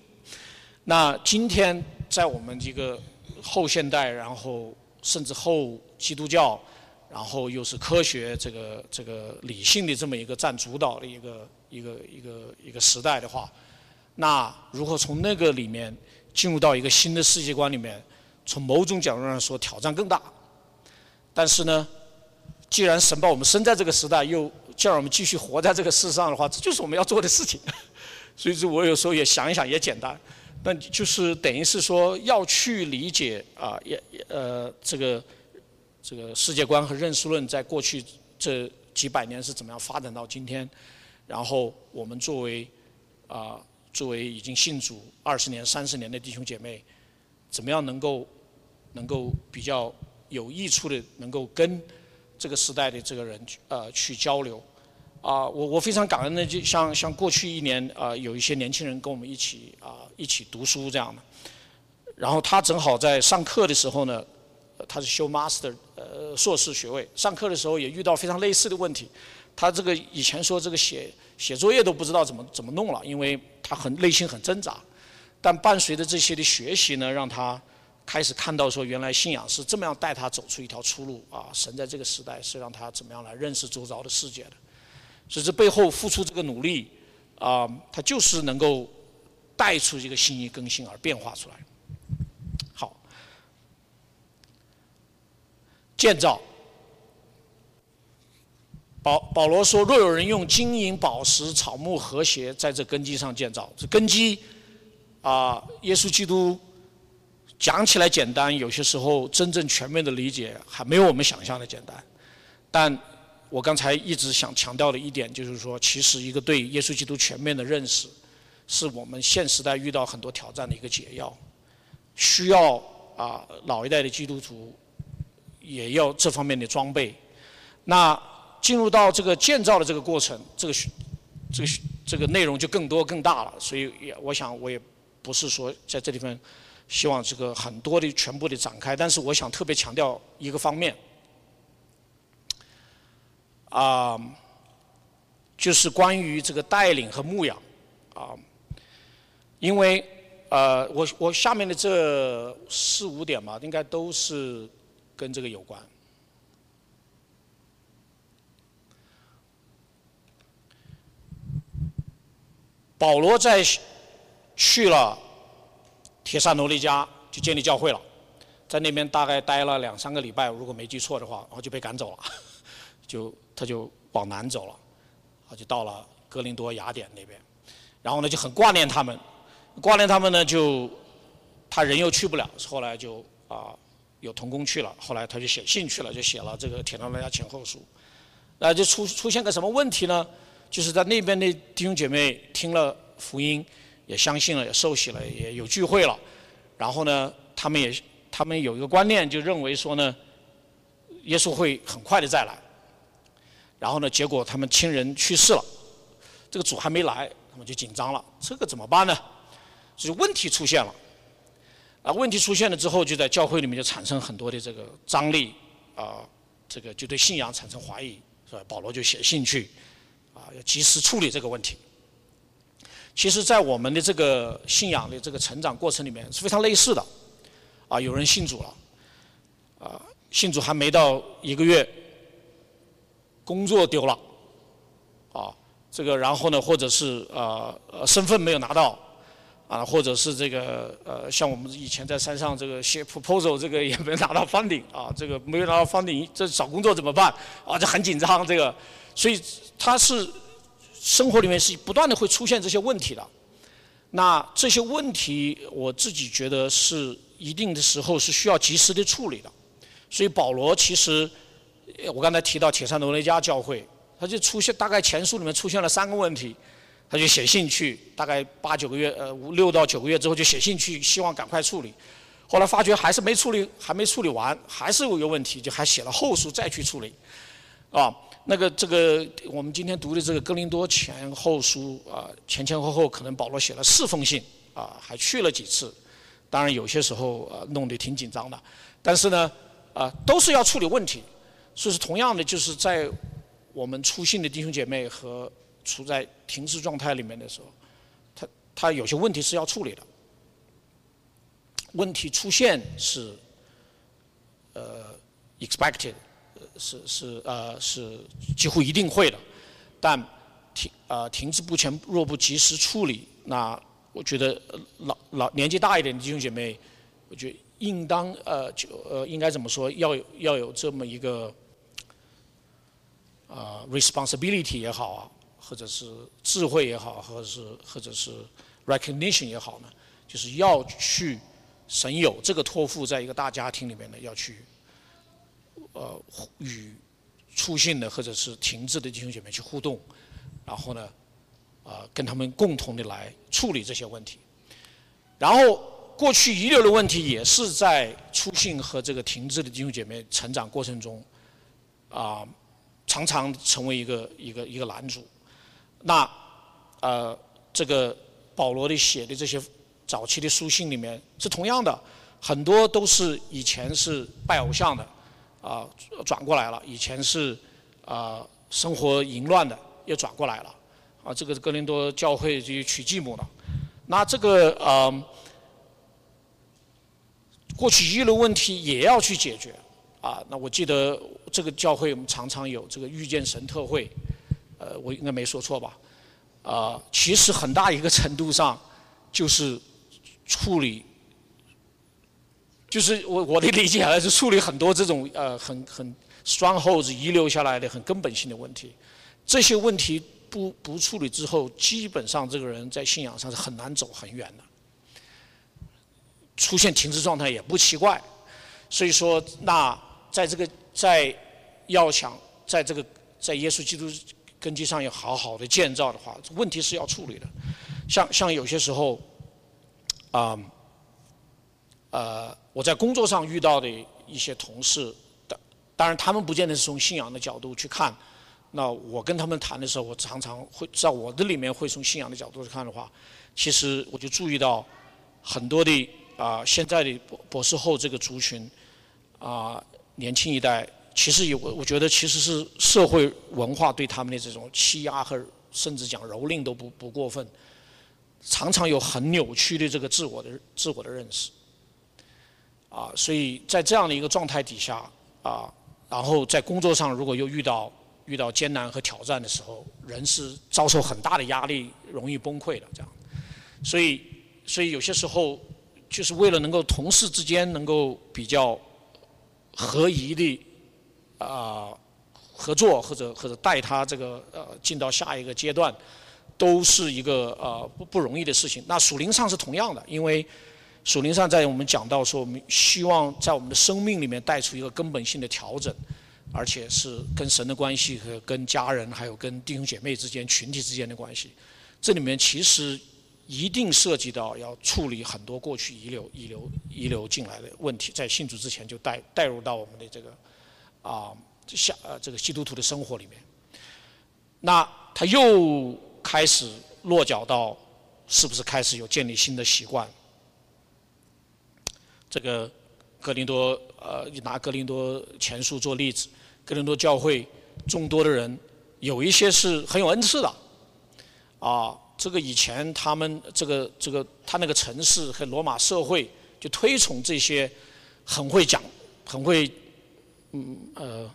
那今天在我们这个后现代，然后甚至后基督教，然后又是科学这个这个理性的这么一个占主导的一个一个一个一个时代的话，那如何从那个里面进入到一个新的世界观里面，从某种角度上说挑战更大。但是呢，既然神把我们生在这个时代，又叫我们继续活在这个世上的话，这就是我们要做的事情。所以说我有时候也想一想，也简单。那就是等于是说要去理解啊，也呃这个这个世界观和认识论在过去这几百年是怎么样发展到今天。然后我们作为啊作为已经信主二十年、三十年的弟兄姐妹，怎么样能够能够比较有益处的，能够跟。这个时代的这个人呃去交流，啊，我我非常感恩的，就像像过去一年啊，有一些年轻人跟我们一起啊一起读书这样的，然后他正好在上课的时候呢，他是修 master 呃硕士学位，上课的时候也遇到非常类似的问题，他这个以前说这个写写作业都不知道怎么怎么弄了，因为他很内心很挣扎，但伴随着这些的学习呢，让他。开始看到说，原来信仰是这么样带他走出一条出路啊！神在这个时代是让他怎么样来认识周遭的世界的，所以这背后付出这个努力啊，他就是能够带出一个心意更新而变化出来。好，建造。保保罗说：“若有人用金银宝石、草木和谐在这根基上建造，这根基啊，耶稣基督。”讲起来简单，有些时候真正全面的理解还没有我们想象的简单。但我刚才一直想强调的一点就是说，其实一个对耶稣基督全面的认识，是我们现时代遇到很多挑战的一个解药。需要啊，老一代的基督徒也要这方面的装备。那进入到这个建造的这个过程，这个这个这个内容就更多更大了。所以也我想我也不是说在这地方。希望这个很多的全部的展开，但是我想特别强调一个方面，啊，就是关于这个带领和牧养，啊，因为呃，我我下面的这四五点嘛，应该都是跟这个有关。保罗在去了。铁萨罗尼加就建立教会了，在那边大概待了两三个礼拜，如果没记错的话，然后就被赶走了，就他就往南走了，啊，就到了哥林多雅典那边，然后呢就很挂念他们，挂念他们呢就他人又去不了，后来就啊有童工去了，后来他就写信去了，就写了这个铁萨罗尼加前后书，那就出出现个什么问题呢？就是在那边的弟兄姐妹听了福音，也相信了，也受洗了，也有聚会了。然后呢，他们也他们有一个观念，就认为说呢，耶稣会很快的再来。然后呢，结果他们亲人去世了，这个主还没来，他们就紧张了，这个怎么办呢？所以问题出现了。啊，问题出现了之后，就在教会里面就产生很多的这个张力，啊，这个就对信仰产生怀疑，是吧？保罗就写信去，啊，要及时处理这个问题。其实，在我们的这个信仰的这个成长过程里面是非常类似的，啊，有人信主了，啊，信主还没到一个月，工作丢了，啊，这个然后呢，或者是呃呃身份没有拿到。啊，或者是这个呃，像我们以前在山上这个写 proposal，这个也没拿到 funding 啊，这个没有拿到 funding，这找工作怎么办？啊，这很紧张这个，所以他是生活里面是不断的会出现这些问题的。那这些问题，我自己觉得是一定的时候是需要及时的处理的。所以保罗其实，我刚才提到铁山罗尼加教会，他就出现大概前书里面出现了三个问题。他就写信去，大概八九个月，呃，五六到九个月之后就写信去，希望赶快处理。后来发觉还是没处理，还没处理完，还是有一个问题，就还写了后书再去处理。啊，那个这个我们今天读的这个哥林多前后书啊，前前后后可能保罗写了四封信啊，还去了几次。当然有些时候呃弄得挺紧张的，但是呢啊都是要处理问题。所以说同样的，就是在我们出信的弟兄姐妹和。处在停滞状态里面的时候，他他有些问题是要处理的。问题出现是呃 expected，是是呃是几乎一定会的，但停呃停滞不前若不及时处理，那我觉得老老年纪大一点的弟兄姐妹，我觉得应当呃就呃应该怎么说，要有要有这么一个啊 responsibility 也好啊。或者是智慧也好，或者是或者是 recognition 也好呢，就是要去神有这个托付，在一个大家庭里面呢，要去呃与出信的或者是停滞的弟兄姐妹去互动，然后呢，啊跟他们共同的来处理这些问题。然后过去遗留的问题也是在出信和这个停滞的弟兄姐妹成长过程中啊，常常成为一个一个一个拦阻。那，呃，这个保罗的写的这些早期的书信里面是同样的，很多都是以前是拜偶像的，啊，转过来了；以前是啊生活淫乱的，又转过来了。啊，这个是哥林多教会就娶继母了。那这个呃，过去遗留问题也要去解决。啊，那我记得这个教会我们常常有这个遇见神特会。呃，我应该没说错吧？啊，其实很大一个程度上，就是处理，就是我我的理解还是处理很多这种呃很很双后子遗留下来的很根本性的问题。这些问题不不处理之后，基本上这个人在信仰上是很难走很远的，出现停滞状态也不奇怪。所以说，那在这个在要想在这个在耶稣基督。根基上要好好的建造的话，问题是要处理的。像像有些时候，啊，呃，我在工作上遇到的一些同事，当当然他们不见得是从信仰的角度去看。那我跟他们谈的时候，我常常会在我的里面会从信仰的角度去看的话，其实我就注意到很多的啊，现在的博博士后这个族群啊，年轻一代。其实有我，我觉得其实是社会文化对他们的这种欺压和甚至讲蹂躏都不不过分，常常有很扭曲的这个自我的自我的认识，啊，所以在这样的一个状态底下啊，然后在工作上如果又遇到遇到艰难和挑战的时候，人是遭受很大的压力，容易崩溃的这样，所以所以有些时候就是为了能够同事之间能够比较合宜的。啊，合作或者或者带他这个呃进到下一个阶段，都是一个呃不不容易的事情。那属灵上是同样的，因为属灵上在我们讲到说，我们希望在我们的生命里面带出一个根本性的调整。而且是跟神的关系和跟家人还有跟弟兄姐妹之间群体之间的关系。这里面其实一定涉及到要处理很多过去遗留遗留遗留进来的问题，在信主之前就带带入到我们的这个啊下呃这个基督徒的生活里面。那他又开始落脚到是不是开始有建立新的习惯？这个格林多呃拿格林多前书做例子，格林多教会众多的人有一些是很有恩赐的。啊，这个以前他们这个这个他那个城市和罗马社会就推崇这些很会讲、很会嗯呃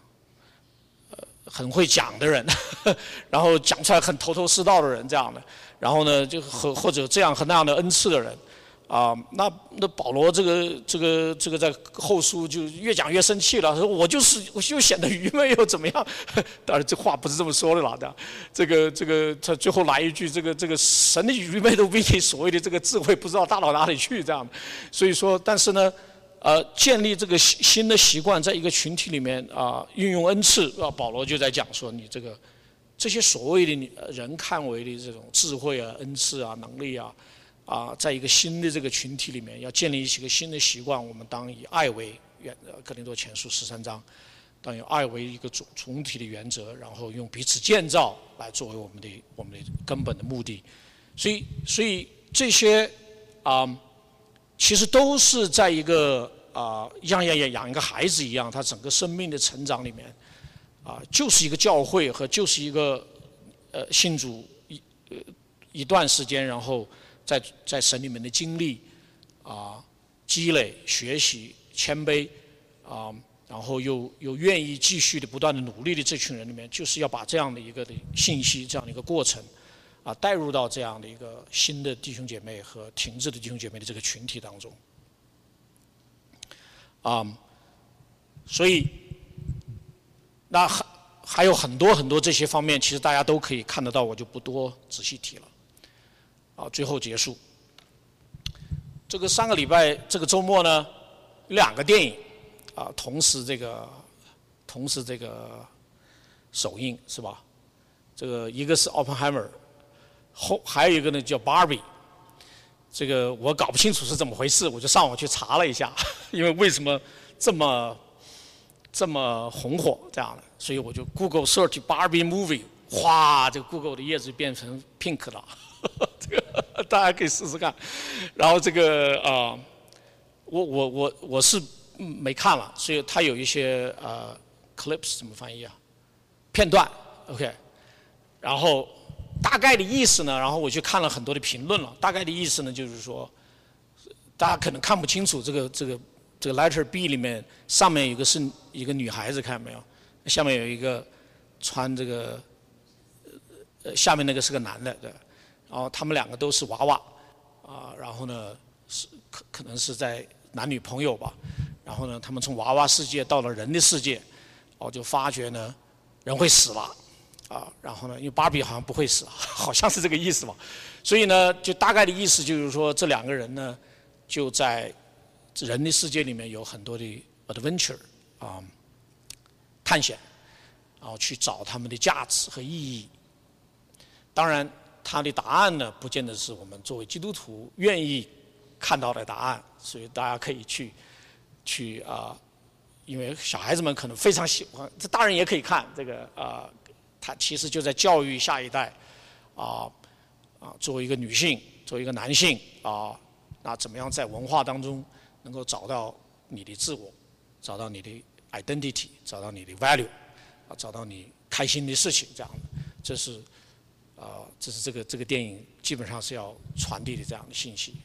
呃很会讲的人，然后讲出来很头头是道的人这样的，然后呢就和或者这样和那样的恩赐的人。啊，那那保罗这个这个这个在后书就越讲越生气了，说我就是我就显得愚昧又怎么样？当然这话不是这么说的了的，这个这个他最后来一句，这个这个神的愚昧都比你所谓的这个智慧不知道大到哪里去这样。所以说，但是呢，呃，建立这个新新的习惯，在一个群体里面啊，运用恩赐啊，保罗就在讲说，你这个这些所谓的你人看为的这种智慧啊、恩赐啊、能力啊。啊，在一个新的这个群体里面，要建立一个新的习惯，我们当以爱为原，格林多前书十三章，当以爱为一个总总体的原则，然后用彼此建造来作为我们的我们的根本的目的。所以，所以这些啊，其实都是在一个啊，像养养养一个孩子一样，他整个生命的成长里面，啊，就是一个教会和就是一个呃信主一呃一段时间，然后。在在神里面的经历啊，积累、学习、谦卑啊，然后又又愿意继续的不断的努力的这群人里面，就是要把这样的一个的信息，这样的一个过程啊，带入到这样的一个新的弟兄姐妹和停滞的弟兄姐妹的这个群体当中啊，所以那还还有很多很多这些方面，其实大家都可以看得到，我就不多仔细提了。啊，最后结束。这个上个礼拜，这个周末呢，两个电影啊，同时这个，同时这个首映是吧？这个一个是《Oppenheimer》，后还有一个呢叫《Barbie》。这个我搞不清楚是怎么回事，我就上网去查了一下，因为为什么这么这么红火这样的，所以我就 Google search Barbie movie，哗，这个 Google 的页子变成 pink 了。这个大家可以试试看，然后这个啊，我我我我是没看了，所以它有一些呃 clips 怎么翻译啊？片段，OK，然后大概的意思呢，然后我去看了很多的评论了，大概的意思呢就是说，大家可能看不清楚这个这个这个 letter B 里面上面有个是一个女孩子，看到没有？下面有一个穿这个呃下面那个是个男的，对。然后他们两个都是娃娃，啊，然后呢是可可能是在男女朋友吧，然后呢他们从娃娃世界到了人的世界，哦就发觉呢人会死了，啊，然后呢因为芭比好像不会死，好像是这个意思吧，所以呢就大概的意思就是说这两个人呢就在人的世界里面有很多的 adventure 啊探险，然后去找他们的价值和意义，当然。他的答案呢，不见得是我们作为基督徒愿意看到的答案，所以大家可以去去啊，因为小孩子们可能非常喜欢，这大人也可以看这个啊，他其实就在教育下一代啊啊，作为一个女性，作为一个男性啊，那怎么样在文化当中能够找到你的自我，找到你的 identity，找到你的 value，啊，找到你开心的事情，这样，这是。啊，这是这个这个电影基本上是要传递的这样的信息。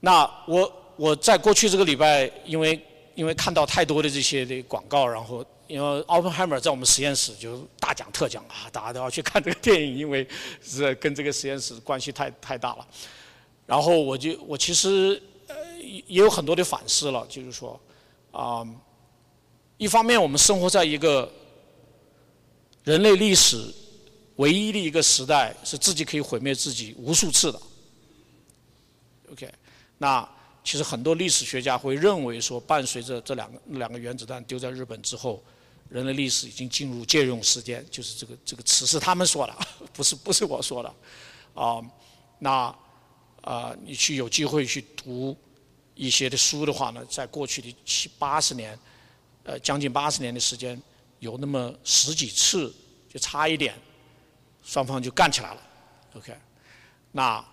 那我我在过去这个礼拜，因为因为看到太多的这些的广告，然后因为奥本海默在我们实验室就大讲特讲啊，大家都要去看这个电影，因为是跟这个实验室关系太太大了。然后我就我其实呃也有很多的反思了，就是说啊，一方面我们生活在一个人类历史。唯一的一个时代是自己可以毁灭自己无数次的。OK，那其实很多历史学家会认为说，伴随着这两个两个原子弹丢在日本之后，人类历史已经进入借用时间，就是这个这个词是他们说的，不是不是我说的，啊，那啊，你去有机会去读一些的书的话呢，在过去的七八十年，呃，将近八十年的时间，有那么十几次就差一点，双方就干起来了，OK，那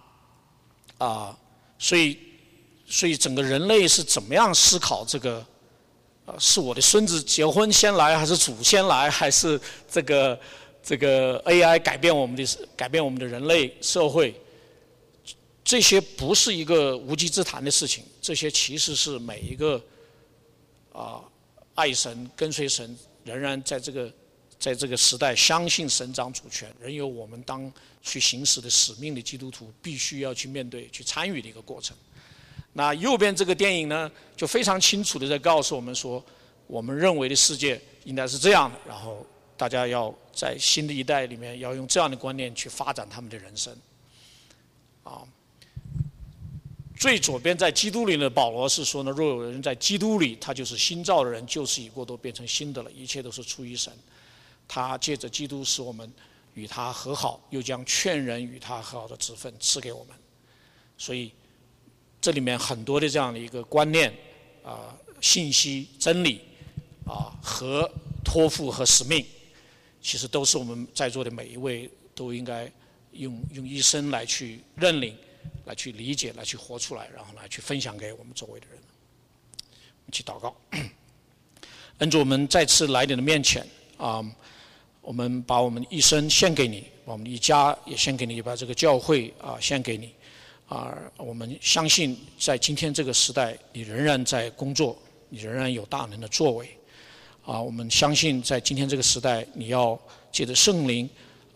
啊，所以所以整个人类是怎么样思考这个？呃，是我的孙子结婚先来，还是祖先来，还是这个这个 AI 改变我们的改变我们的人类社会？这些不是一个无稽之谈的事情，这些其实是每一个啊爱神跟随神，仍然在这个在这个时代相信神掌主权，仍有我们当去行使的使命的基督徒，必须要去面对、去参与的一个过程。那右边这个电影呢，就非常清楚的在告诉我们说，我们认为的世界应该是这样的，然后大家要在新的一代里面要用这样的观念去发展他们的人生。啊，最左边在基督里的保罗是说呢，若有人在基督里，他就是新造的人，旧事已过，都变成新的了，一切都是出于神。他借着基督使我们与他和好，又将劝人与他和好的职分赐给我们，所以。这里面很多的这样的一个观念啊、信息、真理啊和托付和使命，其实都是我们在座的每一位都应该用用一生来去认领、来去理解、来去活出来，然后来去分享给我们周围的人。一起祷告，恩主，我们再次来你的面前啊，我们把我们一生献给你，把我们一家也献给你，把这个教会啊献给你。啊，我们相信在今天这个时代，你仍然在工作，你仍然有大能的作为。啊，我们相信在今天这个时代，你要借着圣灵，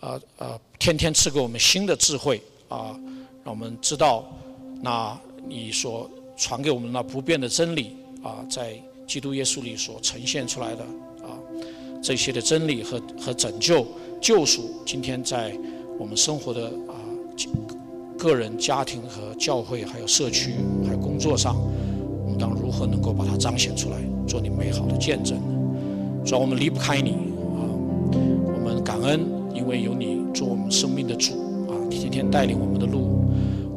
啊啊，天天赐给我们新的智慧，啊，让我们知道，那你所传给我们那不变的真理，啊，在基督耶稣里所呈现出来的，啊，这些的真理和和拯救救赎，今天在我们生活的啊。个人、家庭和教会，还有社区，还有工作上，我们当如何能够把它彰显出来，做你美好的见证？主要我们离不开你啊！我们感恩，因为有你做我们生命的主啊！天天带领我们的路，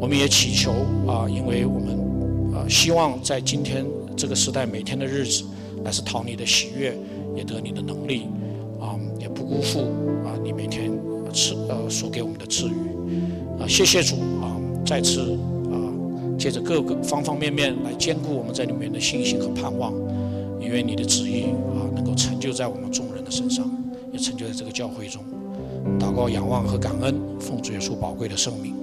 我们也祈求啊！因为我们啊，希望在今天这个时代，每天的日子，乃是讨你的喜悦，也得你的能力啊！也不辜负啊！你每天赐呃所给我们的赐予。啊，谢谢主啊！再次啊，借着各个方方面面来兼顾我们在里面的信心和盼望，因为你的旨意啊，能够成就在我们众人的身上，也成就在这个教会中。祷告、仰望和感恩，奉主耶稣宝贵的圣名。